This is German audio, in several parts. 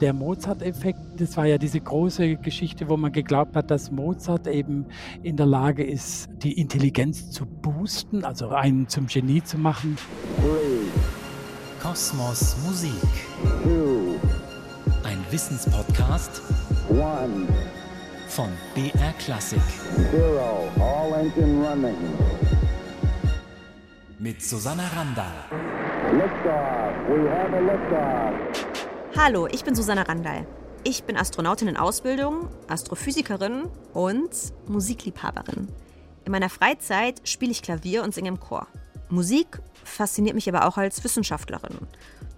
Der Mozart-Effekt, das war ja diese große Geschichte, wo man geglaubt hat, dass Mozart eben in der Lage ist, die Intelligenz zu boosten, also einen zum Genie zu machen. Kosmos Musik. Ein Wissenspodcast one, von BR Klassik. zero. All engine running. Mit Susanna Randall. Liftoff. We have a liftoff. Hallo, ich bin Susanna Randall. Ich bin Astronautin in Ausbildung, Astrophysikerin und Musikliebhaberin. In meiner Freizeit spiele ich Klavier und singe im Chor. Musik fasziniert mich aber auch als Wissenschaftlerin,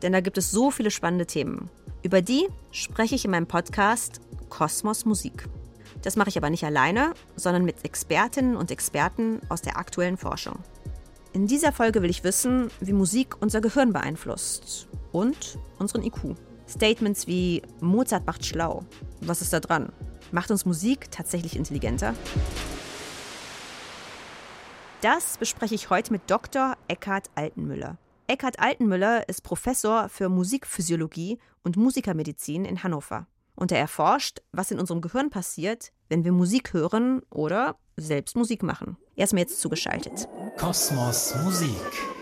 denn da gibt es so viele spannende Themen. Über die spreche ich in meinem Podcast Kosmos Musik. Das mache ich aber nicht alleine, sondern mit Expertinnen und Experten aus der aktuellen Forschung. In dieser Folge will ich wissen, wie Musik unser Gehirn beeinflusst und unseren IQ. Statements wie Mozart macht schlau. Was ist da dran? Macht uns Musik tatsächlich intelligenter? Das bespreche ich heute mit Dr. Eckhard Altenmüller. Eckhard Altenmüller ist Professor für Musikphysiologie und Musikermedizin in Hannover. Und er erforscht, was in unserem Gehirn passiert, wenn wir Musik hören oder selbst Musik machen. Er ist mir jetzt zugeschaltet. Kosmos Musik.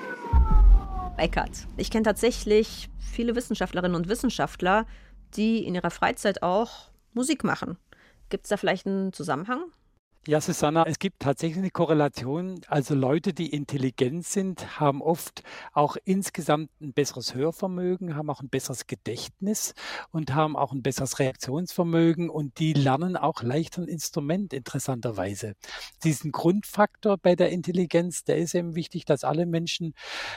Eckert. Ich kenne tatsächlich viele Wissenschaftlerinnen und Wissenschaftler, die in ihrer Freizeit auch Musik machen. Gibt es da vielleicht einen Zusammenhang? Ja, Susanna, es gibt tatsächlich eine Korrelation. Also Leute, die intelligent sind, haben oft auch insgesamt ein besseres Hörvermögen, haben auch ein besseres Gedächtnis und haben auch ein besseres Reaktionsvermögen und die lernen auch leichter ein Instrument, interessanterweise. Diesen Grundfaktor bei der Intelligenz, der ist eben wichtig, dass alle Menschen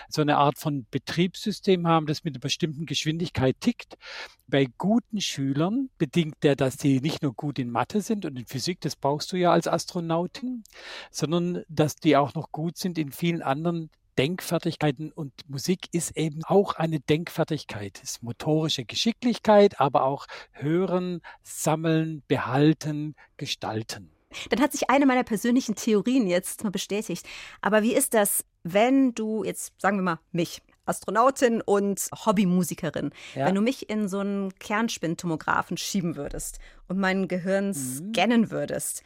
so eine Art von Betriebssystem haben, das mit einer bestimmten Geschwindigkeit tickt. Bei guten Schülern bedingt der, dass die nicht nur gut in Mathe sind und in Physik, das brauchst du ja als Astronautin, sondern dass die auch noch gut sind in vielen anderen Denkfertigkeiten und Musik ist eben auch eine Denkfertigkeit, ist motorische Geschicklichkeit, aber auch hören, sammeln, behalten, gestalten. Dann hat sich eine meiner persönlichen Theorien jetzt mal bestätigt. Aber wie ist das, wenn du jetzt, sagen wir mal, mich, Astronautin und Hobbymusikerin, Ja. wenn du mich in so einen Kernspintomographen schieben würdest und mein Gehirn scannen würdest,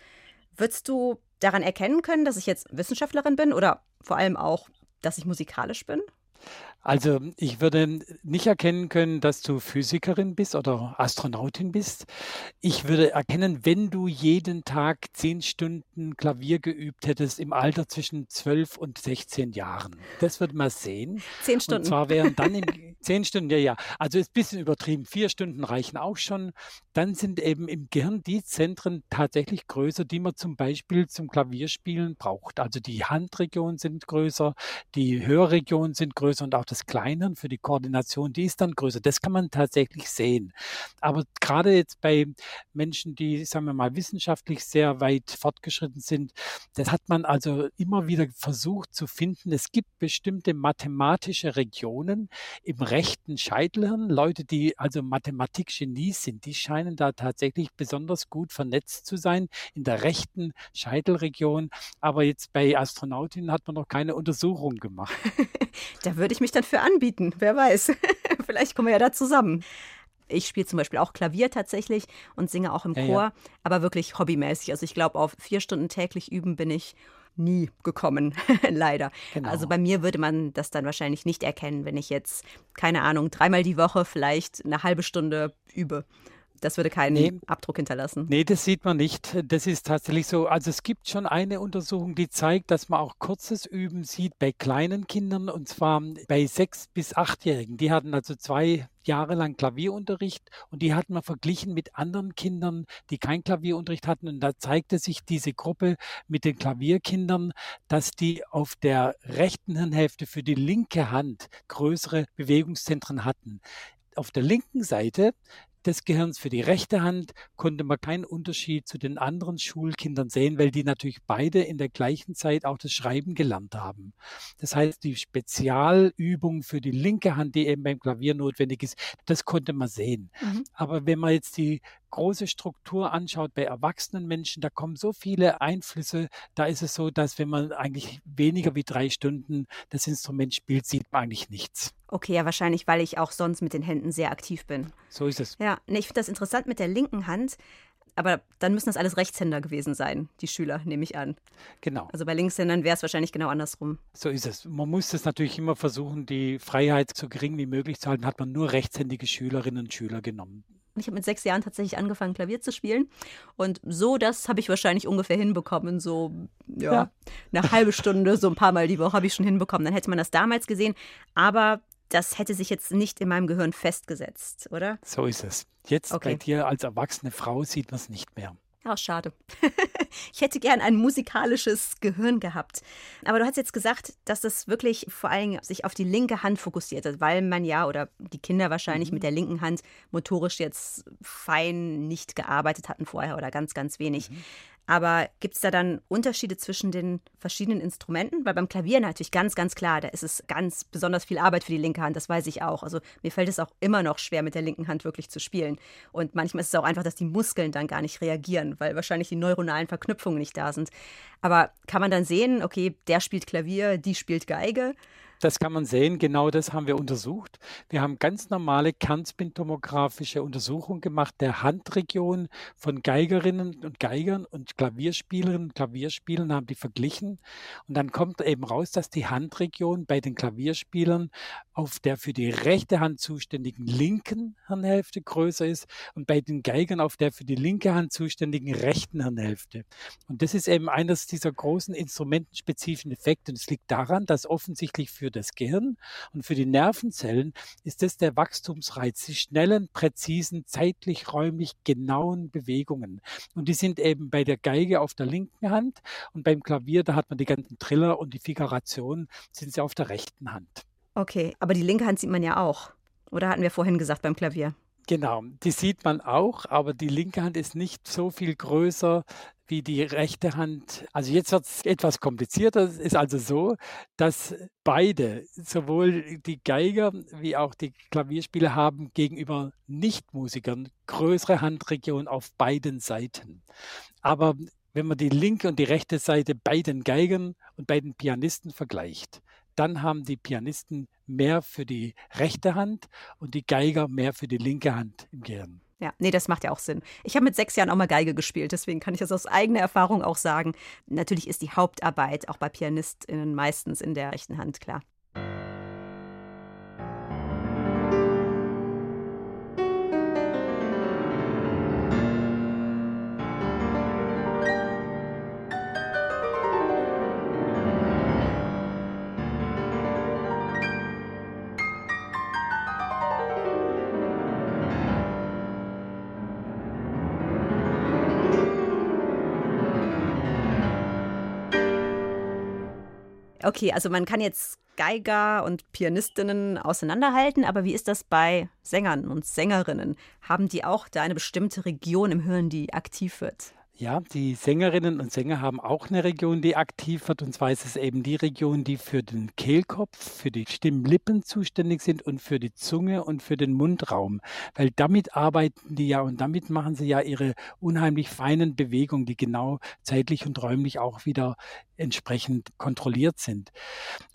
würdest du daran erkennen können, dass ich jetzt Wissenschaftlerin bin oder vor allem auch, dass ich musikalisch bin? Also ich würde nicht erkennen können, dass du Physikerin bist oder Astronautin bist. Ich würde erkennen, wenn du jeden Tag zehn Stunden Klavier geübt hättest im Alter zwischen 12 und 16 Jahren. Das würde man sehen. Zehn Und Stunden. zwar wären dann im, zehn Stunden, ja, ja. Also ist ein bisschen übertrieben. Vier Stunden reichen auch schon. Dann sind eben im Gehirn die Zentren tatsächlich größer, die man zum Beispiel zum Klavierspielen braucht. Also die Handregionen sind größer, die Hörregionen sind größer und auch das Kleinhirn für die Koordination, die ist dann größer. Das kann man tatsächlich sehen. Aber gerade jetzt bei Menschen, die, sagen wir mal, wissenschaftlich sehr weit fortgeschritten sind, das hat man also immer wieder versucht zu finden. Es gibt bestimmte mathematische Regionen im rechten Scheitelhirn. Leute, die also Mathematikgenies sind, die scheinen da tatsächlich besonders gut vernetzt zu sein in der rechten Scheitelregion. Aber jetzt bei Astronautinnen hat man noch keine Untersuchung gemacht. Da würde ich mich dann für anbieten, wer weiß. Vielleicht kommen wir ja da zusammen. Ich spiele zum Beispiel auch Klavier tatsächlich und singe auch im Ja, Chor, ja. aber wirklich hobbymäßig. Also ich glaube, auf vier Stunden täglich üben bin ich nie gekommen, leider. Genau. Also bei mir würde man das dann wahrscheinlich nicht erkennen, wenn ich jetzt, keine Ahnung, dreimal die Woche vielleicht eine halbe Stunde übe. Das würde keinen Nee. Abdruck hinterlassen. Nee, das sieht man nicht. Das ist tatsächlich so. Also es gibt schon eine Untersuchung, die zeigt, dass man auch kurzes Üben sieht bei kleinen Kindern und zwar bei sechs bis achtjährigen. Die hatten also zwei Jahre lang Klavierunterricht und die hat man verglichen mit anderen Kindern, die kein Klavierunterricht hatten. Und da zeigte sich diese Gruppe mit den Klavierkindern, dass die auf der rechten Hirnhälfte für die linke Hand größere Bewegungszentren hatten. Auf der linken Seite des Gehirns für die rechte Hand konnte man keinen Unterschied zu den anderen Schulkindern sehen, weil die natürlich beide in der gleichen Zeit auch das Schreiben gelernt haben. Das heißt, die Spezialübung für die linke Hand, die eben beim Klavier notwendig ist, das konnte man sehen. Mhm. Aber wenn man jetzt die große Struktur anschaut bei erwachsenen Menschen, da kommen so viele Einflüsse. Da ist es so, dass wenn man eigentlich weniger wie drei Stunden das Instrument spielt, sieht man eigentlich nichts. Okay, ja, wahrscheinlich, weil ich auch sonst mit den Händen sehr aktiv bin. So ist es. Ja, nee, ich finde das interessant mit der linken Hand. Aber dann müssen das alles Rechtshänder gewesen sein, die Schüler, nehme ich an. Genau. Also bei Linkshändern wäre es wahrscheinlich genau andersrum. So ist es. Man muss es natürlich immer versuchen, die Freiheit so gering wie möglich zu halten. Hat man nur rechtshändige Schülerinnen und Schüler genommen. Ich habe mit sechs Jahren tatsächlich angefangen, Klavier zu spielen. Und so, das habe ich wahrscheinlich ungefähr hinbekommen. So, ja, ja. eine halbe Stunde, so ein paar Mal die Woche habe ich schon hinbekommen. Dann hätte man das damals gesehen. Aber das hätte sich jetzt nicht in meinem Gehirn festgesetzt, oder? So ist es. Jetzt okay. bei dir als erwachsene Frau sieht man es nicht mehr. Ach, schade. ich hätte gern ein musikalisches Gehirn gehabt. Aber du hast jetzt gesagt, dass das wirklich vor allem sich auf die linke Hand fokussiert hat, weil man ja oder die Kinder wahrscheinlich mhm. mit der linken Hand motorisch jetzt fein nicht gearbeitet hatten vorher oder ganz, ganz wenig. Mhm. Aber gibt es da dann Unterschiede zwischen den verschiedenen Instrumenten? Weil beim Klavier natürlich ganz, ganz klar, da ist es ganz besonders viel Arbeit für die linke Hand, das weiß ich auch. Also mir fällt es auch immer noch schwer, mit der linken Hand wirklich zu spielen. Und manchmal ist es auch einfach, dass die Muskeln dann gar nicht reagieren, weil wahrscheinlich die neuronalen Verknüpfungen nicht da sind. Aber kann man dann sehen, okay, der spielt Klavier, die spielt Geige? Das kann man sehen, genau das haben wir untersucht. Wir haben ganz normale kernspintomographische Untersuchungen gemacht der Handregion von Geigerinnen und Geigern und Klavierspielerinnen und Klavierspielern, haben die verglichen. Und dann kommt eben raus, dass die Handregion bei den Klavierspielern auf der für die rechte Hand zuständigen linken Hirnhälfte größer ist und bei den Geigern auf der für die linke Hand zuständigen rechten Hirnhälfte. Und das ist eben eines dieser großen instrumentenspezifischen Effekte. Und es liegt daran, dass offensichtlich für das Gehirn und für die Nervenzellen ist das der Wachstumsreiz, die schnellen, präzisen, zeitlich, räumlich genauen Bewegungen. Und die sind eben bei der Geige auf der linken Hand und beim Klavier, da hat man die ganzen Triller und die Figuration, sind sie auf der rechten Hand. Okay, aber die linke Hand sieht man ja auch. Oder hatten wir vorhin gesagt beim Klavier? Genau, die sieht man auch, aber die linke Hand ist nicht so viel größer wie die rechte Hand. Also jetzt wird es etwas komplizierter. Es ist also so, dass beide, sowohl die Geiger wie auch die Klavierspieler, haben gegenüber Nichtmusikern größere Handregionen auf beiden Seiten. Aber wenn man die linke und die rechte Seite bei den Geigern und bei den Pianisten vergleicht, dann haben die Pianisten mehr für die rechte Hand und die Geiger mehr für die linke Hand im Gehirn. Ja, nee, das macht ja auch Sinn. Ich habe mit sechs Jahren auch mal Geige gespielt, deswegen kann ich das aus eigener Erfahrung auch sagen. Natürlich ist die Hauptarbeit auch bei PianistInnen meistens in der rechten Hand, klar. Okay, also man kann jetzt Geiger und Pianistinnen auseinanderhalten, aber wie ist das bei Sängern und Sängerinnen? Haben die auch da eine bestimmte Region im Hirn, die aktiv wird? Ja, die Sängerinnen und Sänger haben auch eine Region, die aktiv wird. Und zwar ist es eben die Region, die für den Kehlkopf, für die Stimmlippen zuständig sind und für die Zunge und für den Mundraum. Weil damit arbeiten die ja und damit machen sie ja ihre unheimlich feinen Bewegungen, die genau zeitlich und räumlich auch wieder entsprechend kontrolliert sind.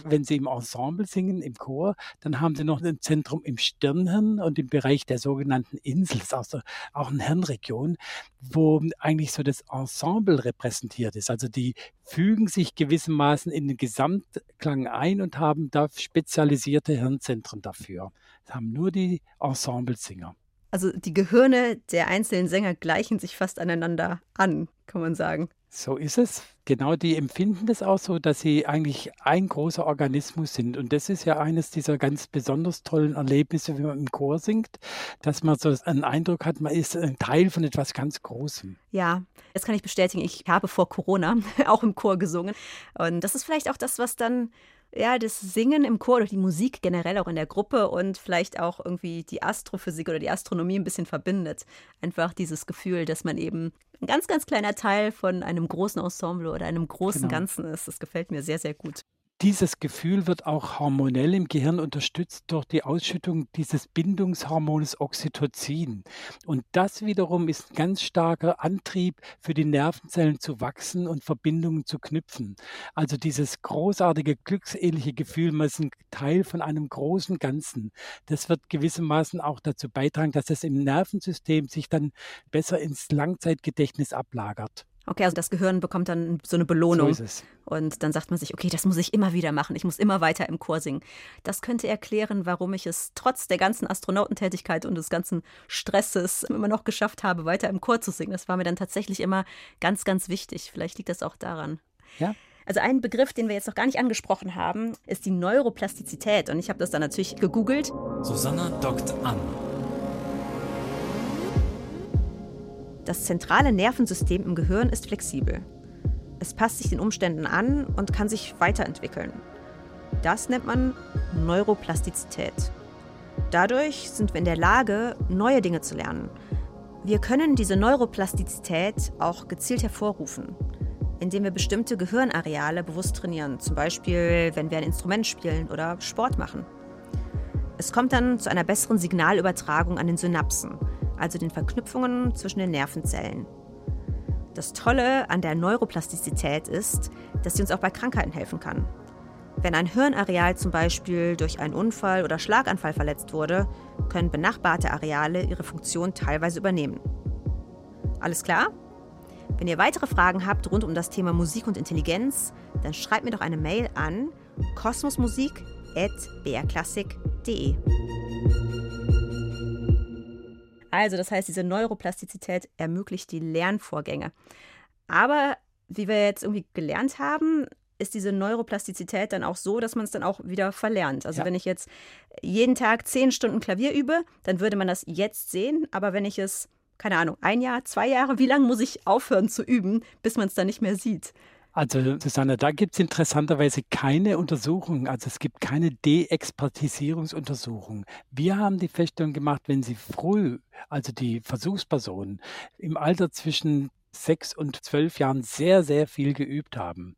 Wenn Sie im Ensemble singen, im Chor, dann haben Sie noch ein Zentrum im Stirnhirn und im Bereich der sogenannten Insel, also auch eine Hirnregion, wo eigentlich so das Ensemble repräsentiert ist. Also die fügen sich gewissermaßen in den Gesamtklang ein und haben da spezialisierte Hirnzentren dafür. Das haben nur die Ensemblesinger. Also die Gehirne der einzelnen Sänger gleichen sich fast aneinander an, kann man sagen. So ist es. Genau, die empfinden das auch so, dass sie eigentlich ein großer Organismus sind. Und das ist ja eines dieser ganz besonders tollen Erlebnisse, wenn man im Chor singt, dass man so einen Eindruck hat, man ist ein Teil von etwas ganz Großem. Ja, das kann ich bestätigen. Ich habe vor Corona auch im Chor gesungen. Und das ist vielleicht auch das, was dann ja, das Singen im Chor oder die Musik generell auch in der Gruppe und vielleicht auch irgendwie die Astrophysik oder die Astronomie ein bisschen verbindet. Einfach dieses Gefühl, dass man eben ein ganz, ganz kleiner Teil von einem großen Ensemble oder einem großen genau. Ganzen ist. Das gefällt mir sehr, sehr gut. Dieses Gefühl wird auch hormonell im Gehirn unterstützt durch die Ausschüttung dieses Bindungshormones Oxytocin. Und das wiederum ist ein ganz starker Antrieb für die Nervenzellen zu wachsen und Verbindungen zu knüpfen. Also dieses großartige, glückselige Gefühl, man ist ein Teil von einem großen Ganzen. Das wird gewissermaßen auch dazu beitragen, dass es im Nervensystem sich dann besser ins Langzeitgedächtnis ablagert. Okay, also das Gehirn bekommt dann so eine Belohnung. So ist es. Und dann sagt man sich, okay, das muss ich immer wieder machen. Ich muss immer weiter im Chor singen. Das könnte erklären, warum ich es trotz der ganzen Astronautentätigkeit und des ganzen Stresses immer noch geschafft habe, weiter im Chor zu singen. Das war mir dann tatsächlich immer ganz, ganz wichtig. Vielleicht liegt das auch daran. Ja. Also ein Begriff, den wir jetzt noch gar nicht angesprochen haben, ist die Neuroplastizität. Und ich habe das dann natürlich gegoogelt. Susanna dockt an. Das zentrale Nervensystem im Gehirn ist flexibel. Es passt sich den Umständen an und kann sich weiterentwickeln. Das nennt man Neuroplastizität. Dadurch sind wir in der Lage, neue Dinge zu lernen. Wir können diese Neuroplastizität auch gezielt hervorrufen, indem wir bestimmte Gehirnareale bewusst trainieren, zum Beispiel wenn wir ein Instrument spielen oder Sport machen. Es kommt dann zu einer besseren Signalübertragung an den Synapsen, also den Verknüpfungen zwischen den Nervenzellen. Das Tolle an der Neuroplastizität ist, dass sie uns auch bei Krankheiten helfen kann. Wenn ein Hirnareal zum Beispiel durch einen Unfall oder Schlaganfall verletzt wurde, können benachbarte Areale ihre Funktion teilweise übernehmen. Alles klar? Wenn ihr weitere Fragen habt rund um das Thema Musik und Intelligenz, dann schreibt mir doch eine Mail an kosmosmusik.brklassik.de. Also, das heißt, diese Neuroplastizität ermöglicht die Lernvorgänge. Aber wie wir jetzt irgendwie gelernt haben, ist diese Neuroplastizität dann auch so, dass man es dann auch wieder verlernt. Also Ja. wenn ich jetzt jeden Tag zehn Stunden Klavier übe, dann würde man das jetzt sehen. Aber wenn ich es, keine Ahnung, ein Jahr, zwei Jahre, wie lange muss ich aufhören zu üben, bis man es dann nicht mehr sieht? Also Susanne, da gibt es interessanterweise keine Untersuchung, also es gibt keine De-Expertisierungsuntersuchung. Wir haben die Feststellung gemacht, wenn Sie früh, also die Versuchspersonen, im Alter zwischen sechs und zwölf Jahren sehr, sehr viel geübt haben,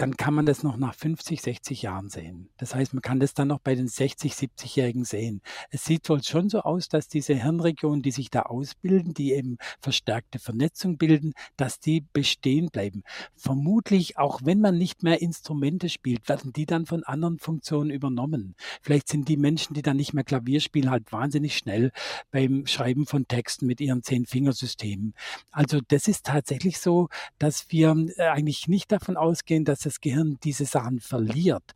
dann kann man das noch nach 50, 60 Jahren sehen. Das heißt, man kann das dann noch bei den 60, 70-Jährigen sehen. Es sieht wohl schon so aus, dass diese Hirnregionen, die sich da ausbilden, die eben verstärkte Vernetzung bilden, dass die bestehen bleiben. Vermutlich, auch wenn man nicht mehr Instrumente spielt, werden die dann von anderen Funktionen übernommen. Vielleicht sind die Menschen, die dann nicht mehr Klavier spielen, halt wahnsinnig schnell beim Schreiben von Texten mit ihren Zehn-Fingersystemen. Also das ist tatsächlich so, dass wir äh, eigentlich nicht davon ausgehen, dass das Gehirn diese Sachen verliert.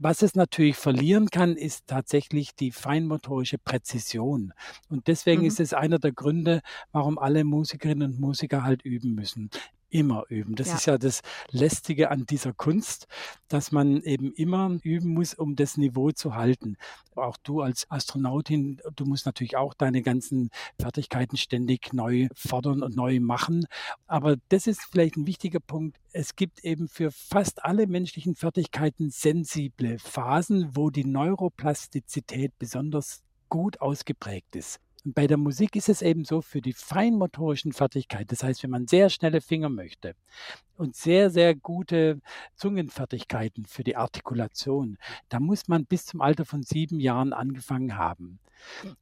Was es natürlich verlieren kann, ist tatsächlich die feinmotorische Präzision. Und deswegen Mhm. ist es einer der Gründe, warum alle Musikerinnen und Musiker halt üben müssen. Immer üben. Das Ja. ist ja das Lästige an dieser Kunst, dass man eben immer üben muss, um das Niveau zu halten. Auch du als Astronautin, du musst natürlich auch deine ganzen Fertigkeiten ständig neu fordern und neu machen. Aber das ist vielleicht ein wichtiger Punkt. Es gibt eben für fast alle menschlichen Fertigkeiten sensible Phasen, wo die Neuroplastizität besonders gut ausgeprägt ist. Und bei der Musik ist es eben so für die feinmotorischen Fertigkeiten, das heißt, wenn man sehr schnelle Finger möchte und sehr, sehr gute Zungenfertigkeiten für die Artikulation, da muss man bis zum Alter von sieben Jahren angefangen haben.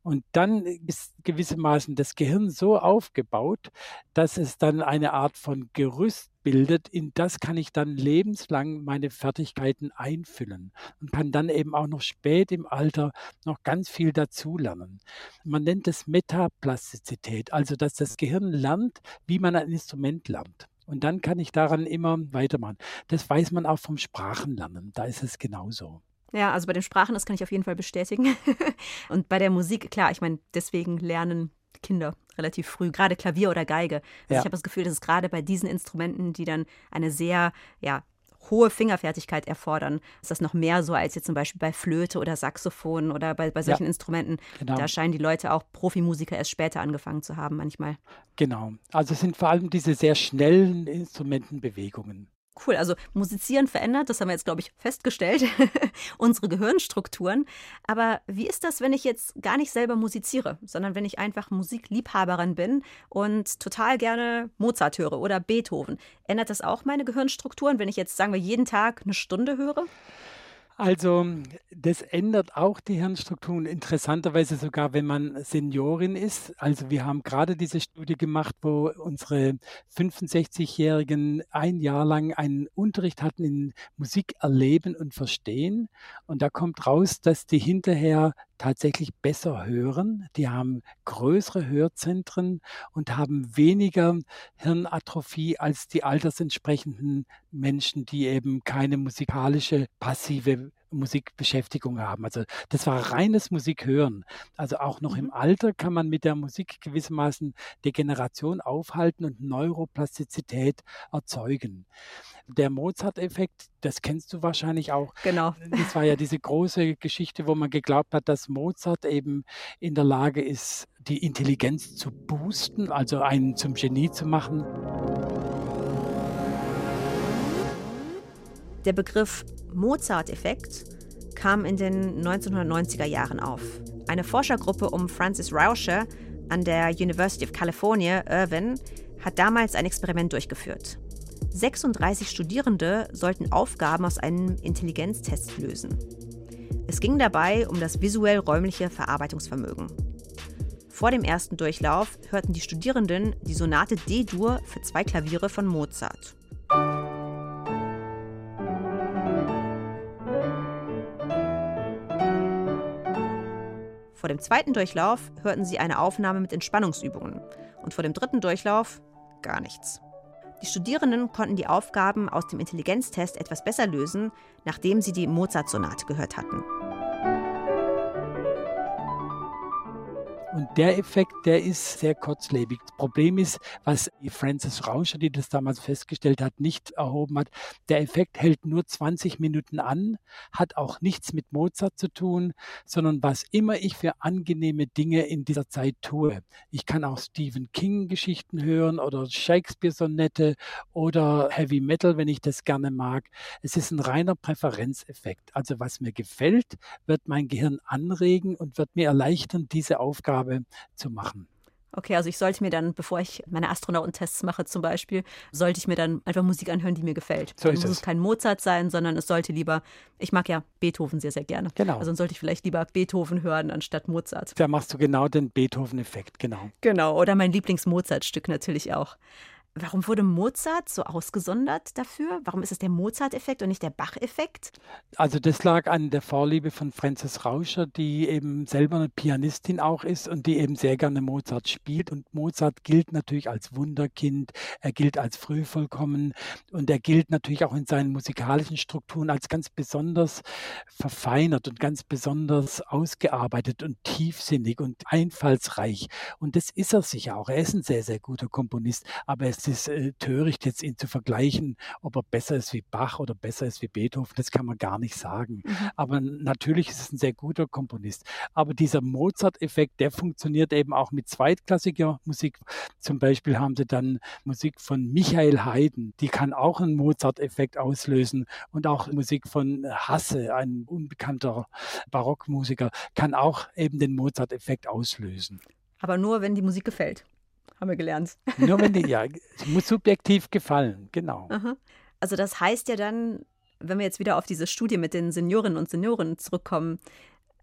Und dann ist gewissermaßen das Gehirn so aufgebaut, dass es dann eine Art von Gerüst bildet, in das kann ich dann lebenslang meine Fertigkeiten einfüllen und kann dann eben auch noch spät im Alter noch ganz viel dazulernen. Man nennt es Metaplastizität, also dass das Gehirn lernt, wie man ein Instrument lernt. Und dann kann ich daran immer weitermachen. Das weiß man auch vom Sprachenlernen. Da ist es genauso. Ja, also bei den Sprachen, das kann ich auf jeden Fall bestätigen. Und bei der Musik, klar, ich meine, deswegen lernen Kinder relativ früh, gerade Klavier oder Geige. Also Ja. ich habe das Gefühl, dass es gerade bei diesen Instrumenten, die dann eine sehr, ja, hohe Fingerfertigkeit erfordern, ist das noch mehr so als jetzt zum Beispiel bei Flöte oder Saxophon oder bei, bei solchen Instrumenten. Genau. Da scheinen die Leute auch Profimusiker erst später angefangen zu haben manchmal. Genau. Also es sind vor allem diese sehr schnellen Instrumentenbewegungen. Cool, also musizieren verändert, das haben wir jetzt, glaube ich, festgestellt, unsere Gehirnstrukturen. Aber wie ist das, wenn ich jetzt gar nicht selber musiziere, sondern wenn ich einfach Musikliebhaberin bin und total gerne Mozart höre oder Beethoven? Ändert das auch meine Gehirnstrukturen, wenn ich jetzt, sagen wir, jeden Tag eine Stunde höre? Also das ändert auch die Hirnstrukturen, interessanterweise sogar, wenn man Seniorin ist. Also wir haben gerade diese Studie gemacht, wo unsere 65-Jährigen ein Jahr lang einen Unterricht hatten in Musik erleben und verstehen. Und da kommt raus, dass die hinterher tatsächlich besser hören. Die haben größere Hörzentren und haben weniger Hirnatrophie als die altersentsprechenden Menschen, die eben keine musikalische passive Musikbeschäftigung haben. Also das war reines Musikhören. Also auch noch im mhm. Alter kann man mit der Musik gewissermaßen Degeneration aufhalten und Neuroplastizität erzeugen. Der Mozart-Effekt, das kennst du wahrscheinlich auch. Genau. Das war ja diese große Geschichte, wo man geglaubt hat, dass Mozart eben in der Lage ist, die Intelligenz zu boosten, also einen zum Genie zu machen. Der Begriff Mozart-Effekt kam in den 1990er Jahren auf. Eine Forschergruppe um Francis Rauscher an der University of California, Irvine, hat damals ein Experiment durchgeführt. 36 Studierende sollten Aufgaben aus einem Intelligenztest lösen. Es ging dabei um das visuell-räumliche Verarbeitungsvermögen. Vor dem ersten Durchlauf hörten die Studierenden die Sonate D-Dur für zwei Klaviere von Mozart. Vor dem zweiten Durchlauf hörten sie eine Aufnahme mit Entspannungsübungen und vor dem dritten Durchlauf gar nichts. Die Studierenden konnten die Aufgaben aus dem Intelligenztest etwas besser lösen, nachdem sie die Mozart-Sonate gehört hatten. Und der Effekt, der ist sehr kurzlebig. Das Problem ist, was Francis Rauscher, die das damals festgestellt hat, nicht erhoben hat, der Effekt hält nur 20 Minuten an, hat auch nichts mit Mozart zu tun, sondern was immer ich für angenehme Dinge in dieser Zeit tue. Ich kann auch Stephen King Geschichten hören oder Shakespeare Sonette oder Heavy Metal, wenn ich das gerne mag. Es ist ein reiner Präferenzeffekt. Also was mir gefällt, wird mein Gehirn anregen und wird mir erleichtern, diese Aufgabe habe, zu machen. Okay, also ich sollte mir dann, bevor ich meine Astronautentests mache zum Beispiel, sollte ich mir dann einfach Musik anhören, die mir gefällt. So dann muss es kein Mozart sein, sondern es sollte lieber, ich mag ja Beethoven sehr, sehr gerne. Genau. Also dann sollte ich vielleicht lieber Beethoven hören anstatt Mozart. Da machst du genau den Beethoven-Effekt, genau. Genau, oder mein Lieblings-Mozart-Stück natürlich auch. Warum wurde Mozart so ausgesondert dafür? Warum ist es der Mozart-Effekt und nicht der Bach-Effekt? Also das lag an der Vorliebe von Frances Rauscher, die eben selber eine Pianistin auch ist und die eben sehr gerne Mozart spielt. Und Mozart gilt natürlich als Wunderkind, er gilt als frühvollkommen und er gilt natürlich auch in seinen musikalischen Strukturen als ganz besonders verfeinert und ganz besonders ausgearbeitet und tiefsinnig und einfallsreich. Und das ist er sicher auch. Er ist ein sehr, sehr guter Komponist, aber es ist äh, töricht, jetzt ihn zu vergleichen, ob er besser ist wie Bach oder besser ist wie Beethoven. Das kann man gar nicht sagen. Mhm. Aber natürlich ist es ein sehr guter Komponist. Aber dieser Mozart-Effekt, der funktioniert eben auch mit zweitklassiger Musik. Zum Beispiel haben sie dann Musik von Michael Haydn, die kann auch einen Mozart-Effekt auslösen. Und auch Musik von Hasse, ein unbekannter Barockmusiker, kann auch eben den Mozart-Effekt auslösen. Aber nur, wenn die Musik gefällt haben wir gelernt. Nur wenn die, ja, es muss subjektiv gefallen, genau. Aha. Also das heißt ja dann, wenn wir jetzt wieder auf diese Studie mit den Seniorinnen und Senioren zurückkommen,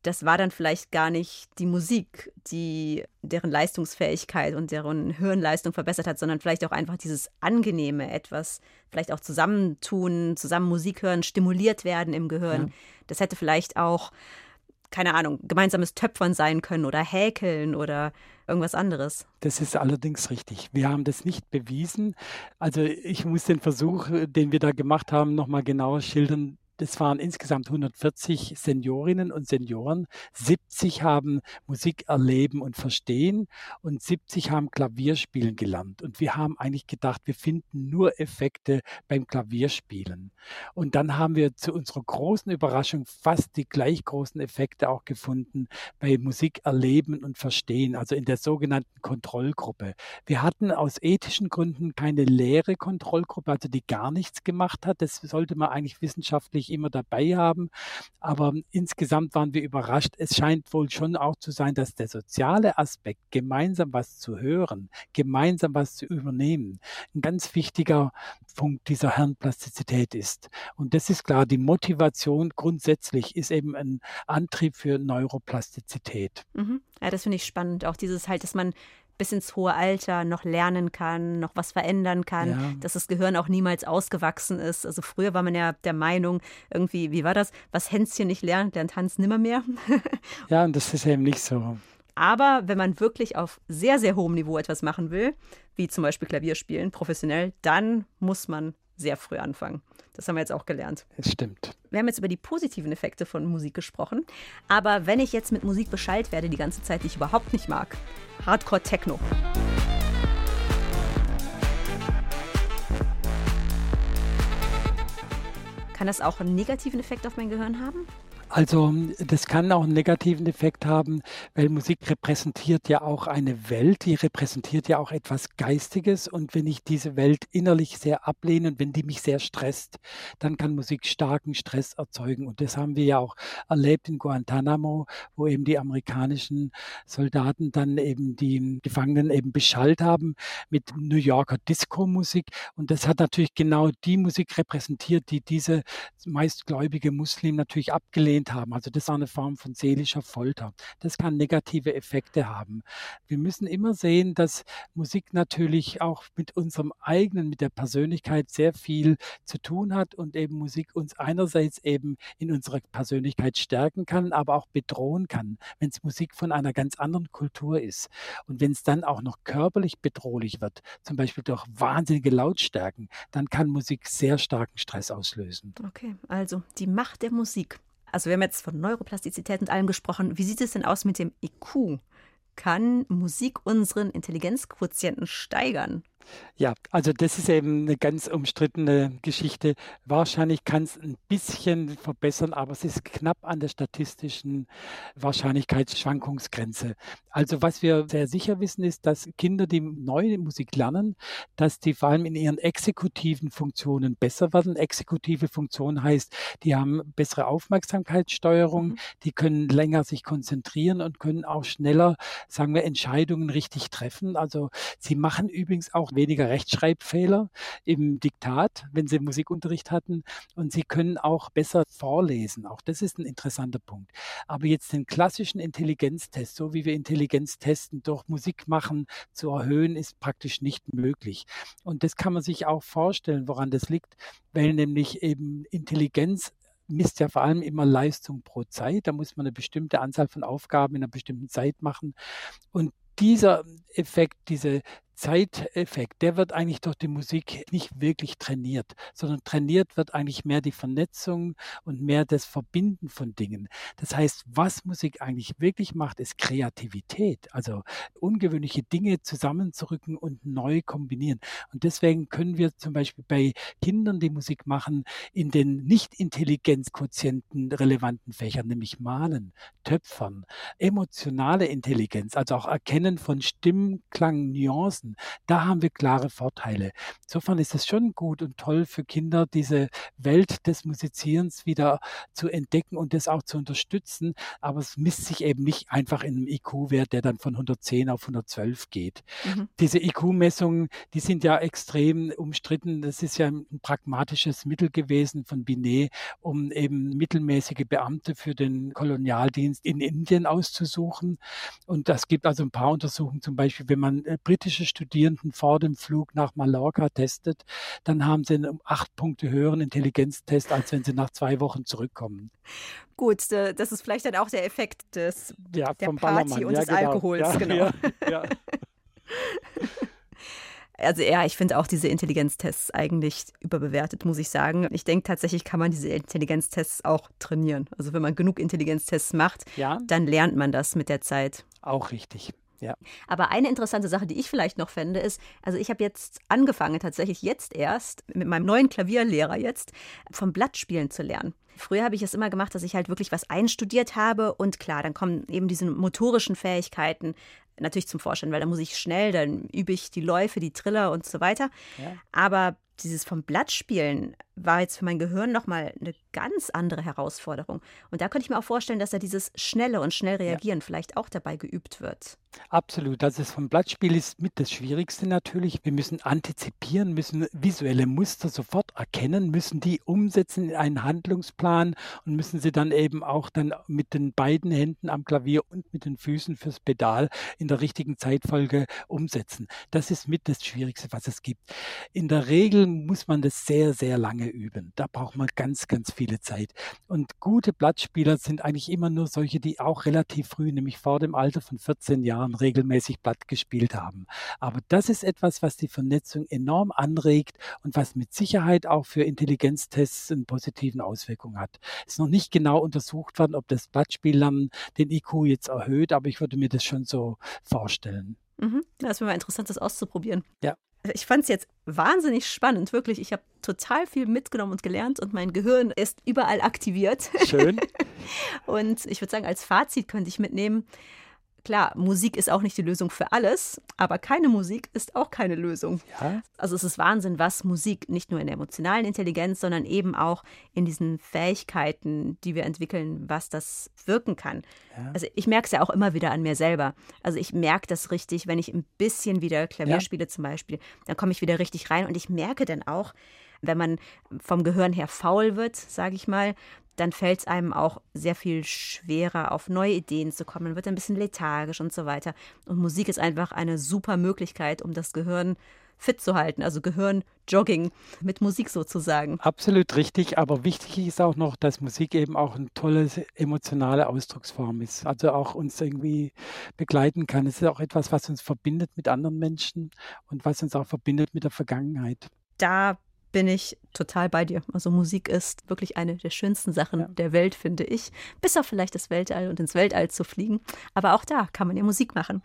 das war dann vielleicht gar nicht die Musik, die deren Leistungsfähigkeit und deren Hirnleistung verbessert hat, sondern vielleicht auch einfach dieses angenehme etwas, vielleicht auch zusammentun, zusammen Musik hören, stimuliert werden im Gehirn. Ja. Das hätte vielleicht auch keine Ahnung, gemeinsames Töpfern sein können oder häkeln oder irgendwas anderes. Das ist allerdings richtig. Wir haben das nicht bewiesen. Also ich muss den Versuch, den wir da gemacht haben, nochmal genauer schildern Das waren insgesamt 140 Seniorinnen und Senioren. 70 haben Musik erleben und verstehen und 70 haben Klavierspielen gelernt. Und wir haben eigentlich gedacht, wir finden nur Effekte beim Klavierspielen. Und dann haben wir zu unserer großen Überraschung fast die gleich großen Effekte auch gefunden bei Musik erleben und verstehen, also in der sogenannten Kontrollgruppe. Wir hatten aus ethischen Gründen keine leere Kontrollgruppe, also die gar nichts gemacht hat. Das sollte man eigentlich wissenschaftlich immer dabei haben. Aber insgesamt waren wir überrascht. Es scheint wohl schon auch zu sein, dass der soziale Aspekt, gemeinsam was zu hören, gemeinsam was zu übernehmen, ein ganz wichtiger Punkt dieser Hirnplastizität ist. Und das ist klar, die Motivation grundsätzlich ist eben ein Antrieb für Neuroplastizität. Mhm. Ja, das finde ich spannend. Auch dieses halt, dass man bis ins hohe Alter noch lernen kann, noch was verändern kann, ja. dass das Gehirn auch niemals ausgewachsen ist. Also früher war man ja der Meinung, irgendwie, wie war das? Was Hänschen nicht lernt, lernt Hans nimmermehr. ja, und das ist eben nicht so. Aber wenn man wirklich auf sehr, sehr hohem Niveau etwas machen will, wie zum Beispiel Klavierspielen, professionell, dann muss man sehr früh anfangen. Das haben wir jetzt auch gelernt. Es stimmt. Wir haben jetzt über die positiven Effekte von Musik gesprochen. Aber wenn ich jetzt mit Musik beschallt werde die ganze Zeit, die ich überhaupt nicht mag, Hardcore Techno. Kann das auch einen negativen Effekt auf mein Gehirn haben? Also das kann auch einen negativen Effekt haben, weil Musik repräsentiert ja auch eine Welt, die repräsentiert ja auch etwas Geistiges. Und wenn ich diese Welt innerlich sehr ablehne und wenn die mich sehr stresst, dann kann Musik starken Stress erzeugen. Und das haben wir ja auch erlebt in Guantanamo, wo eben die amerikanischen Soldaten dann eben die Gefangenen eben beschallt haben mit New Yorker Disco-Musik. Und das hat natürlich genau die Musik repräsentiert, die diese meistgläubige Muslim natürlich abgelehnt abgelehnt haben. Also das war eine Form von seelischer Folter. Das kann negative Effekte haben. Wir müssen immer sehen, dass Musik natürlich auch mit unserem eigenen, mit der Persönlichkeit sehr viel zu tun hat und eben Musik uns einerseits eben in unserer Persönlichkeit stärken kann, aber auch bedrohen kann, wenn es Musik von einer ganz anderen Kultur ist. Und wenn es dann auch noch körperlich bedrohlich wird, zum Beispiel durch wahnsinnige Lautstärken, dann kann Musik sehr starken Stress auslösen. Okay, also die Macht der Musik. Also wir haben jetzt von Neuroplastizität und allem gesprochen. Wie sieht es denn aus mit dem IQ? Kann Musik unseren Intelligenzquotienten steigern? Ja, also das ist eben eine ganz umstrittene Geschichte. Wahrscheinlich kann es ein bisschen verbessern, aber es ist knapp an der statistischen Wahrscheinlichkeitsschwankungsgrenze. Also was wir sehr sicher wissen, ist, dass Kinder, die neue Musik lernen, dass die vor allem in ihren exekutiven Funktionen besser werden. Exekutive Funktion heißt, die haben bessere Aufmerksamkeitssteuerung, mhm. die können länger sich konzentrieren und können auch schneller, sagen wir, Entscheidungen richtig treffen. Also sie machen übrigens auch weniger Rechtschreibfehler im Diktat, wenn sie Musikunterricht hatten. Und sie können auch besser vorlesen. Auch das ist ein interessanter Punkt. Aber jetzt den klassischen Intelligenztest, so wie wir Intelligenz testen, durch Musik machen zu erhöhen, ist praktisch nicht möglich. Und das kann man sich auch vorstellen, woran das liegt, weil nämlich eben Intelligenz misst ja vor allem immer Leistung pro Zeit. Da muss man eine bestimmte Anzahl von Aufgaben in einer bestimmten Zeit machen. Und dieser Effekt, diese Zeiteffekt, der wird eigentlich durch die Musik nicht wirklich trainiert, sondern trainiert wird eigentlich mehr die Vernetzung und mehr das Verbinden von Dingen. Das heißt, was Musik eigentlich wirklich macht, ist Kreativität, also ungewöhnliche Dinge zusammenzurücken und neu kombinieren. Und deswegen können wir zum Beispiel bei Kindern, die Musik machen, in den nicht-Intelligenzquotienten relevanten Fächern, nämlich Malen, Töpfern, emotionale Intelligenz, also auch Erkennen von Stimmklang, Nuancen, lassen. Da haben wir klare Vorteile. Insofern ist es schon gut und toll für Kinder, diese Welt des Musizierens wieder zu entdecken und das auch zu unterstützen. Aber es misst sich eben nicht einfach in einem IQ-Wert, der dann von 110 auf 112 geht. Mhm. Diese IQ-Messungen, die sind ja extrem umstritten. Das ist ja ein pragmatisches Mittel gewesen von Binet, um eben mittelmäßige Beamte für den Kolonialdienst in Indien auszusuchen. Und das gibt also ein paar Untersuchungen, zum Beispiel, wenn man äh, britische Studierenden vor dem Flug nach Mallorca testet, dann haben sie einen acht Punkte höheren Intelligenztest, als wenn sie nach zwei Wochen zurückkommen. Gut, das ist vielleicht dann auch der Effekt des, ja, der Party Ballermann. und ja, des genau. Alkohols. Ja, genau. Also ja, ich finde auch diese Intelligenztests eigentlich überbewertet, muss ich sagen. Ich denke tatsächlich kann man diese Intelligenztests auch trainieren. Also wenn man genug Intelligenztests macht, Ja, dann lernt man das mit der Zeit. auch richtig. Ja. Aber eine interessante Sache, die ich vielleicht noch fände, ist, also ich habe jetzt angefangen, tatsächlich jetzt erst mit meinem neuen Klavierlehrer jetzt vom Blattspielen zu lernen. Früher habe ich es immer gemacht, dass ich halt wirklich was einstudiert habe und klar, dann kommen eben diese motorischen Fähigkeiten natürlich zum Vorschein, weil da muss ich schnell, dann übe ich die Läufe, die Triller und so weiter. Ja. Aber dieses vom Blattspielen war jetzt für mein Gehirn nochmal eine ganz andere Herausforderung. Und da könnte ich mir auch vorstellen, dass da dieses schnelle und schnell reagieren vielleicht auch dabei geübt wird. Absolut. Das ist vom Blattspiel ist mit das Schwierigste natürlich. Wir müssen antizipieren, müssen visuelle Muster sofort erkennen, müssen die umsetzen in einen Handlungsplan und müssen sie dann eben auch dann mit den beiden Händen am Klavier und mit den Füßen fürs Pedal in der richtigen Zeitfolge umsetzen. Das ist mit das Schwierigste, was es gibt. In der Regel muss man das sehr, sehr lange üben. Da braucht man ganz, ganz viele Zeit. Und gute Blattspieler sind eigentlich immer nur solche, die auch relativ früh, nämlich vor dem Alter von 14 Jahren, regelmäßig Blatt gespielt haben. Aber das ist etwas, was die Vernetzung enorm anregt und was mit Sicherheit auch für Intelligenztests eine positiven Auswirkungen hat. Es ist noch nicht genau untersucht worden, ob das Blattspiellernen den IQ jetzt erhöht, aber ich würde mir das schon so vorstellen. Mhm. Das wäre mal interessant, das auszuprobieren. Ja. Ich fand es jetzt wahnsinnig spannend, wirklich. Ich habe total viel mitgenommen und gelernt und mein Gehirn ist überall aktiviert. Schön. Und ich würde sagen, als Fazit könnte ich mitnehmen, klar, Musik ist auch nicht die Lösung für alles, aber keine Musik ist auch keine Lösung. Ja, Also es ist Wahnsinn, was Musik nicht nur in der emotionalen Intelligenz, sondern eben auch in diesen Fähigkeiten, die wir entwickeln, was das wirken kann. Ja. Also ich merke es ja auch immer wieder an mir selber. Also ich merke das richtig, wenn ich ein bisschen wieder Klavier Ja. spiele zum Beispiel, dann komme ich wieder richtig rein und ich merke dann auch, wenn man vom Gehirn her faul wird, sage ich mal, dann fällt es einem auch sehr viel schwerer, auf neue Ideen zu kommen. Man wird ein bisschen lethargisch und so weiter. Und Musik ist einfach eine super Möglichkeit, um das Gehirn fit zu halten. Also Gehirnjogging mit Musik sozusagen. absolut richtig. Aber wichtig ist auch noch, dass Musik eben auch eine tolle emotionale Ausdrucksform ist. Also auch uns irgendwie begleiten kann. Es ist auch etwas, was uns verbindet mit anderen Menschen und was uns auch verbindet mit der Vergangenheit. Da bin ich total bei dir. Also Musik ist wirklich eine der schönsten Sachen Ja. der Welt, finde ich. Bis auf vielleicht das Weltall und ins Weltall zu fliegen. Aber auch da kann man ja Musik machen.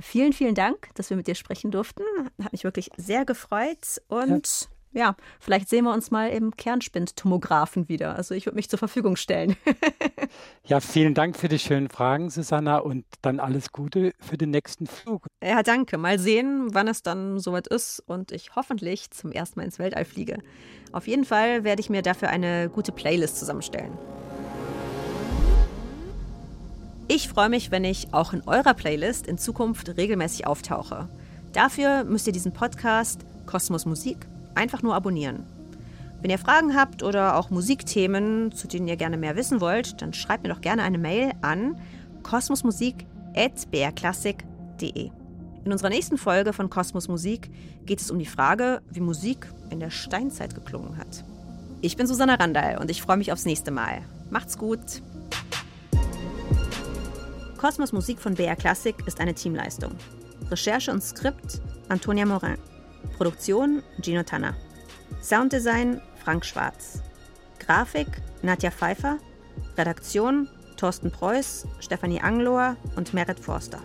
Vielen, vielen Dank, dass wir mit dir sprechen durften. Hat mich wirklich sehr gefreut. Und ja, vielleicht sehen wir uns mal im Kernspintomographen wieder. Also ich würde mich zur Verfügung stellen. Ja, vielen Dank für die schönen Fragen, Susanna, und dann alles Gute für den nächsten Flug. Ja, danke. Mal sehen, wann es dann soweit ist und ich hoffentlich zum ersten Mal ins Weltall fliege. Auf jeden Fall werde ich mir dafür eine gute Playlist zusammenstellen. Ich freue mich, wenn ich auch in eurer Playlist in Zukunft regelmäßig auftauche. Dafür müsst ihr diesen Podcast Kosmos Musik einfach nur abonnieren. Wenn ihr Fragen habt oder auch Musikthemen, zu denen ihr gerne mehr wissen wollt, dann schreibt mir doch gerne eine Mail an kosmosmusik.brklassik.de. In unserer nächsten Folge von Kosmos Musik geht es um die Frage, wie Musik in der Steinzeit geklungen hat. Ich bin Susanna Randall und ich freue mich aufs nächste Mal. Macht's gut! Kosmos Musik von BR Classic ist eine Teamleistung. Recherche und Skript Antonia Morin. Produktion Gino Tanner. Sounddesign Frank Schwarz. Grafik Nadja Pfeiffer. Redaktion Thorsten Preuß, Stefanie Anglohr und Merit Forster.